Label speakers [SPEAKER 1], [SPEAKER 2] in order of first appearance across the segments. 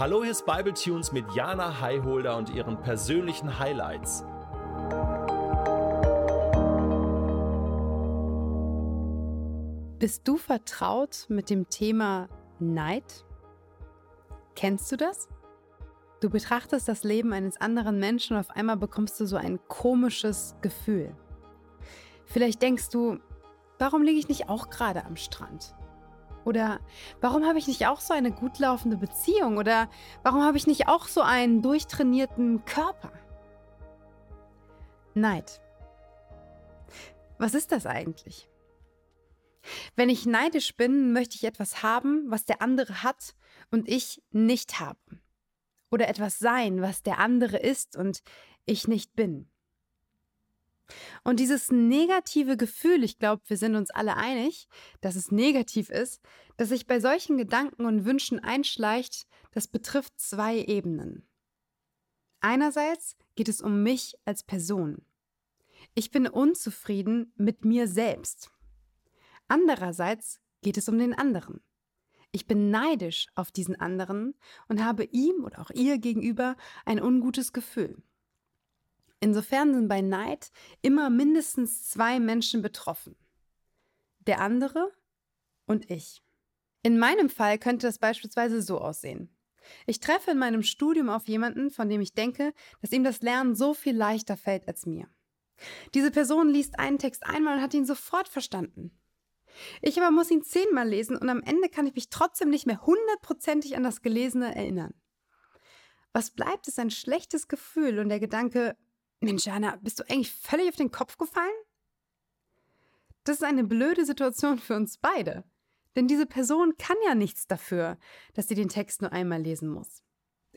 [SPEAKER 1] Hallo, hier ist Bible Tunes mit Jana Highholder und ihren persönlichen Highlights.
[SPEAKER 2] Bist du vertraut mit dem Thema Neid? Kennst du das? Du betrachtest das Leben eines anderen Menschen und auf einmal bekommst du so ein komisches Gefühl. Vielleicht denkst du, warum liege ich nicht auch gerade am Strand? Oder warum habe ich nicht auch so eine gut laufende Beziehung? Oder warum habe ich nicht auch so einen durchtrainierten Körper? Neid. Was ist das eigentlich? Wenn ich neidisch bin, möchte ich etwas haben, was der andere hat und ich nicht habe. Oder etwas sein, was der andere ist und ich nicht bin. Und dieses negative Gefühl, ich glaube, wir sind uns alle einig, dass es negativ ist, dass sich bei solchen Gedanken und Wünschen einschleicht, das betrifft zwei Ebenen. Einerseits geht es um mich als Person. Ich bin unzufrieden mit mir selbst. Andererseits geht es um den anderen. Ich bin neidisch auf diesen anderen und habe ihm oder auch ihr gegenüber ein ungutes Gefühl. Insofern sind bei Neid immer mindestens zwei Menschen betroffen. Der andere und ich. In meinem Fall könnte das beispielsweise so aussehen. Ich treffe in meinem Studium auf jemanden, von dem ich denke, dass ihm das Lernen so viel leichter fällt als mir. Diese Person liest einen Text einmal und hat ihn sofort verstanden. Ich aber muss ihn zehnmal lesen und am Ende kann ich mich trotzdem nicht mehr hundertprozentig an das Gelesene erinnern. Was bleibt, ist ein schlechtes Gefühl und der Gedanke, Mensch, Jana, bist du eigentlich völlig auf den Kopf gefallen? Das ist eine blöde Situation für uns beide. Denn diese Person kann ja nichts dafür, dass sie den Text nur einmal lesen muss.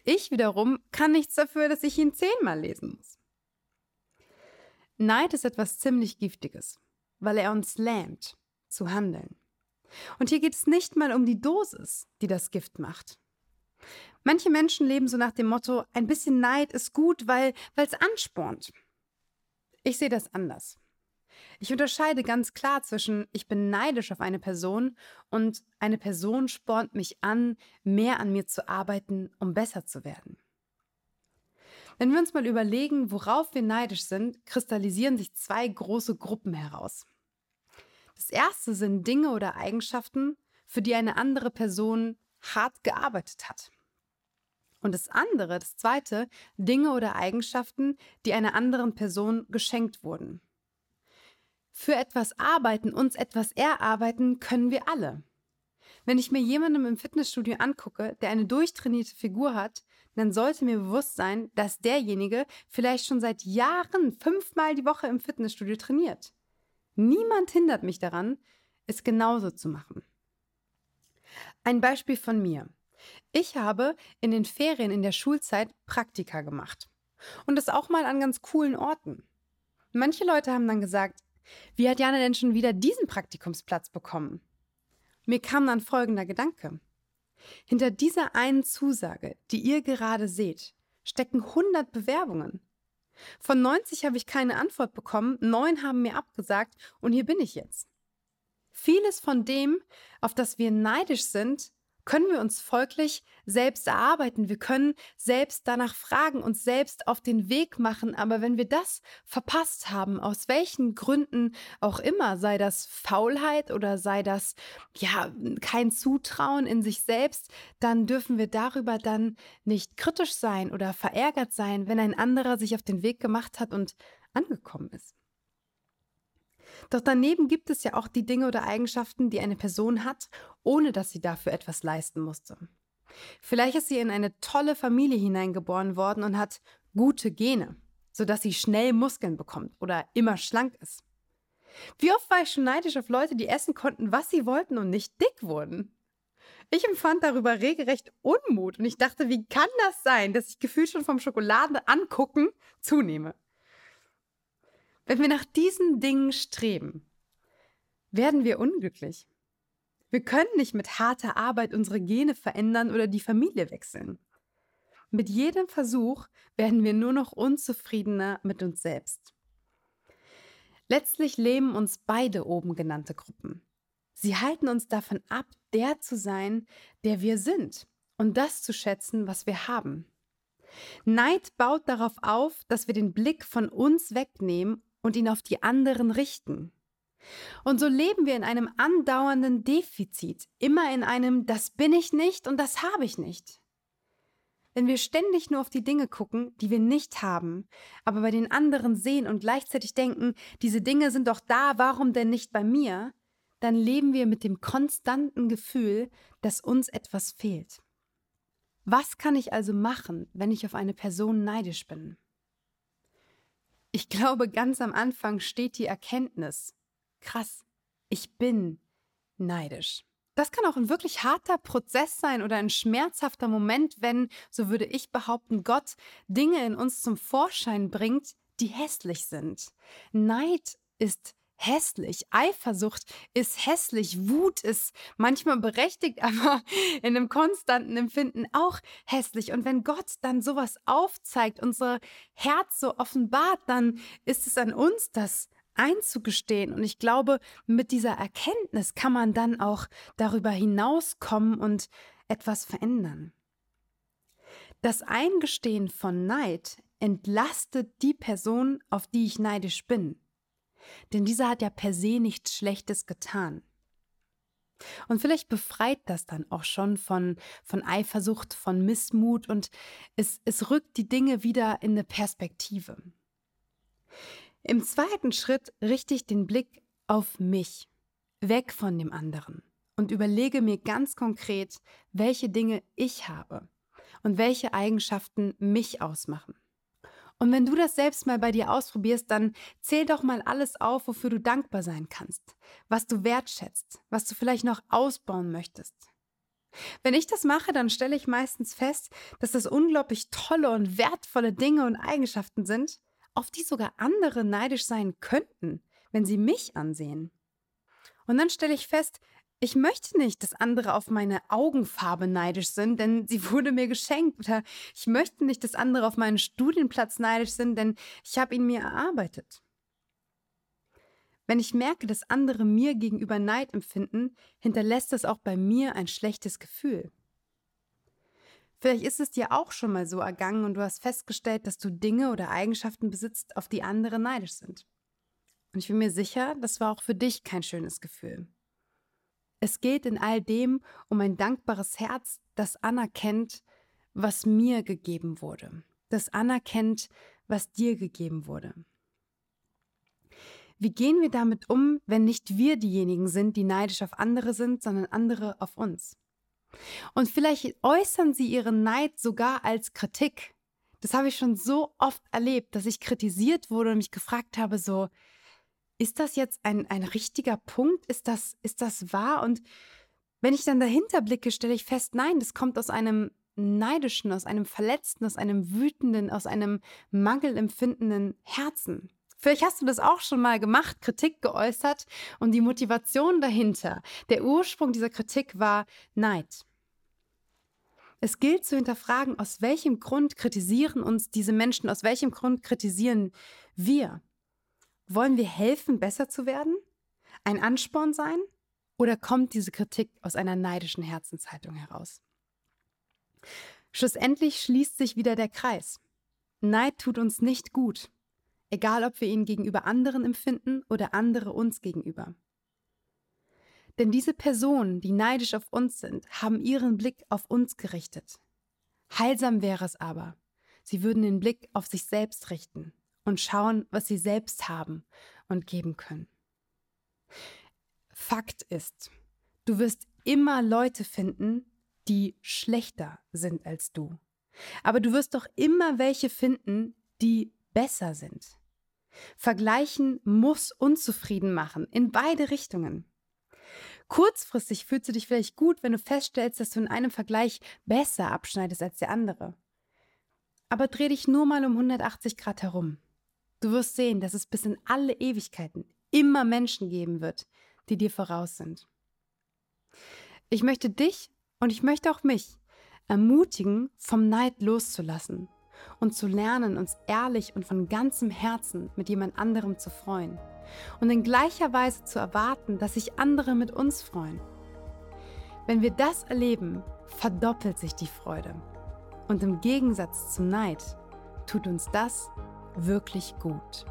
[SPEAKER 2] Ich wiederum kann nichts dafür, dass ich ihn zehnmal lesen muss. Neid ist etwas ziemlich Giftiges, weil er uns lähmt, zu handeln. Und hier geht es nicht mal um die Dosis, die das Gift macht. Manche Menschen leben so nach dem Motto, ein bisschen Neid ist gut, weil es anspornt. Ich sehe das anders. Ich unterscheide ganz klar zwischen, ich bin neidisch auf eine Person und eine Person spornt mich an, mehr an mir zu arbeiten, um besser zu werden. Wenn wir uns mal überlegen, worauf wir neidisch sind, kristallisieren sich zwei große Gruppen heraus. Das erste sind Dinge oder Eigenschaften, für die eine andere Person hart gearbeitet hat. Und das andere, das zweite, Dinge oder Eigenschaften, die einer anderen Person geschenkt wurden. Für etwas arbeiten, uns etwas erarbeiten können wir alle. Wenn ich mir jemandem im Fitnessstudio angucke, der eine durchtrainierte Figur hat, dann sollte mir bewusst sein, dass derjenige vielleicht schon seit Jahren fünfmal die Woche im Fitnessstudio trainiert. Niemand hindert mich daran, es genauso zu machen. Ein Beispiel von mir. Ich habe in den Ferien in der Schulzeit Praktika gemacht. Und das auch mal an ganz coolen Orten. Manche Leute haben dann gesagt, wie hat Jana denn schon wieder diesen Praktikumsplatz bekommen? Mir kam dann folgender Gedanke. Hinter dieser einen Zusage, die ihr gerade seht, stecken 100 Bewerbungen. Von 90 habe ich keine Antwort bekommen, neun haben mir abgesagt und hier bin ich jetzt. Vieles von dem, auf das wir neidisch sind, können wir uns folglich selbst erarbeiten. Wir können selbst danach fragen, uns selbst auf den Weg machen. Aber wenn wir das verpasst haben, aus welchen Gründen auch immer, sei das Faulheit oder sei das ja kein Zutrauen in sich selbst, dann dürfen wir darüber dann nicht kritisch sein oder verärgert sein, wenn ein anderer sich auf den Weg gemacht hat und angekommen ist. Doch daneben gibt es ja auch die Dinge oder Eigenschaften, die eine Person hat, ohne dass sie dafür etwas leisten musste. Vielleicht ist sie in eine tolle Familie hineingeboren worden und hat gute Gene, sodass sie schnell Muskeln bekommt oder immer schlank ist. Wie oft war ich schon neidisch auf Leute, die essen konnten, was sie wollten und nicht dick wurden? Ich empfand darüber regelrecht Unmut und ich dachte, wie kann das sein, dass ich gefühlt schon vom Schokolade angucken zunehme? Wenn wir nach diesen Dingen streben, werden wir unglücklich. Wir können nicht mit harter Arbeit unsere Gene verändern oder die Familie wechseln. Mit jedem Versuch werden wir nur noch unzufriedener mit uns selbst. Letztlich lähmen uns beide oben genannte Gruppen. Sie halten uns davon ab, der zu sein, der wir sind und das zu schätzen, was wir haben. Neid baut darauf auf, dass wir den Blick von uns wegnehmen und ihn auf die anderen richten. Und so leben wir in einem andauernden Defizit, immer in einem Das bin ich nicht und das habe ich nicht. Wenn wir ständig nur auf die Dinge gucken, die wir nicht haben, aber bei den anderen sehen und gleichzeitig denken, diese Dinge sind doch da, warum denn nicht bei mir, dann leben wir mit dem konstanten Gefühl, dass uns etwas fehlt. Was kann ich also machen, wenn ich auf eine Person neidisch bin? Ich glaube, ganz am Anfang steht die Erkenntnis, krass, ich bin neidisch. Das kann auch ein wirklich harter Prozess sein oder ein schmerzhafter Moment, wenn, so würde ich behaupten, Gott Dinge in uns zum Vorschein bringt, die hässlich sind. Neid ist hässlich, Eifersucht ist hässlich, Wut ist manchmal berechtigt, aber in einem konstanten Empfinden auch hässlich. Und wenn Gott dann sowas aufzeigt, unser Herz so offenbart, dann ist es an uns, das einzugestehen. Und ich glaube, mit dieser Erkenntnis kann man dann auch darüber hinauskommen und etwas verändern. Das Eingestehen von Neid entlastet die Person, auf die ich neidisch bin. Denn dieser hat ja per se nichts Schlechtes getan. Und vielleicht befreit das dann auch schon von, von Eifersucht, von Missmut und es, es rückt die Dinge wieder in eine Perspektive. Im zweiten Schritt richte ich den Blick auf mich, weg von dem anderen und überlege mir ganz konkret, welche Dinge ich habe und welche Eigenschaften mich ausmachen. Und wenn du das selbst mal bei dir ausprobierst, dann zähl doch mal alles auf, wofür du dankbar sein kannst, was du wertschätzt, was du vielleicht noch ausbauen möchtest. Wenn ich das mache, dann stelle ich meistens fest, dass das unglaublich tolle und wertvolle Dinge und Eigenschaften sind, auf die sogar andere neidisch sein könnten, wenn sie mich ansehen. Und dann stelle ich fest, ich möchte nicht, dass andere auf meine Augenfarbe neidisch sind, denn sie wurde mir geschenkt. Oder ich möchte nicht, dass andere auf meinen Studienplatz neidisch sind, denn ich habe ihn mir erarbeitet. Wenn ich merke, dass andere mir gegenüber Neid empfinden, hinterlässt das auch bei mir ein schlechtes Gefühl. Vielleicht ist es dir auch schon mal so ergangen und du hast festgestellt, dass du Dinge oder Eigenschaften besitzt, auf die andere neidisch sind. Und ich bin mir sicher, das war auch für dich kein schönes Gefühl. Es geht in all dem um ein dankbares Herz, das anerkennt, was mir gegeben wurde, das anerkennt, was dir gegeben wurde. Wie gehen wir damit um, wenn nicht wir diejenigen sind, die neidisch auf andere sind, sondern andere auf uns? Und vielleicht äußern sie ihren Neid sogar als Kritik. Das habe ich schon so oft erlebt, dass ich kritisiert wurde und mich gefragt habe, so, ist das jetzt ein, ein richtiger Punkt? Ist das, ist das wahr? Und wenn ich dann dahinter blicke, stelle ich fest, nein, das kommt aus einem neidischen, aus einem verletzten, aus einem wütenden, aus einem mangelempfindenden Herzen. Vielleicht hast du das auch schon mal gemacht, Kritik geäußert und die Motivation dahinter, der Ursprung dieser Kritik war Neid. Es gilt zu hinterfragen, aus welchem Grund kritisieren uns diese Menschen, aus welchem Grund kritisieren wir. Wollen wir helfen, besser zu werden? Ein Ansporn sein? Oder kommt diese Kritik aus einer neidischen Herzenshaltung heraus? Schlussendlich schließt sich wieder der Kreis. Neid tut uns nicht gut egal ob wir ihn gegenüber anderen empfinden oder andere uns gegenüber. Denn diese Personen, die neidisch auf uns sind, haben ihren Blick auf uns gerichtet. Heilsam wäre es aber, sie würden den Blick auf sich selbst richten und schauen, was sie selbst haben und geben können. Fakt ist, du wirst immer Leute finden, die schlechter sind als du. Aber du wirst doch immer welche finden, die besser sind. Vergleichen muss unzufrieden machen, in beide Richtungen. Kurzfristig fühlst du dich vielleicht gut, wenn du feststellst, dass du in einem Vergleich besser abschneidest als der andere. Aber dreh dich nur mal um 180 Grad herum. Du wirst sehen, dass es bis in alle Ewigkeiten immer Menschen geben wird, die dir voraus sind. Ich möchte dich und ich möchte auch mich ermutigen, vom Neid loszulassen und zu lernen, uns ehrlich und von ganzem Herzen mit jemand anderem zu freuen und in gleicher Weise zu erwarten, dass sich andere mit uns freuen. Wenn wir das erleben, verdoppelt sich die Freude. Und im Gegensatz zum Neid tut uns das wirklich gut.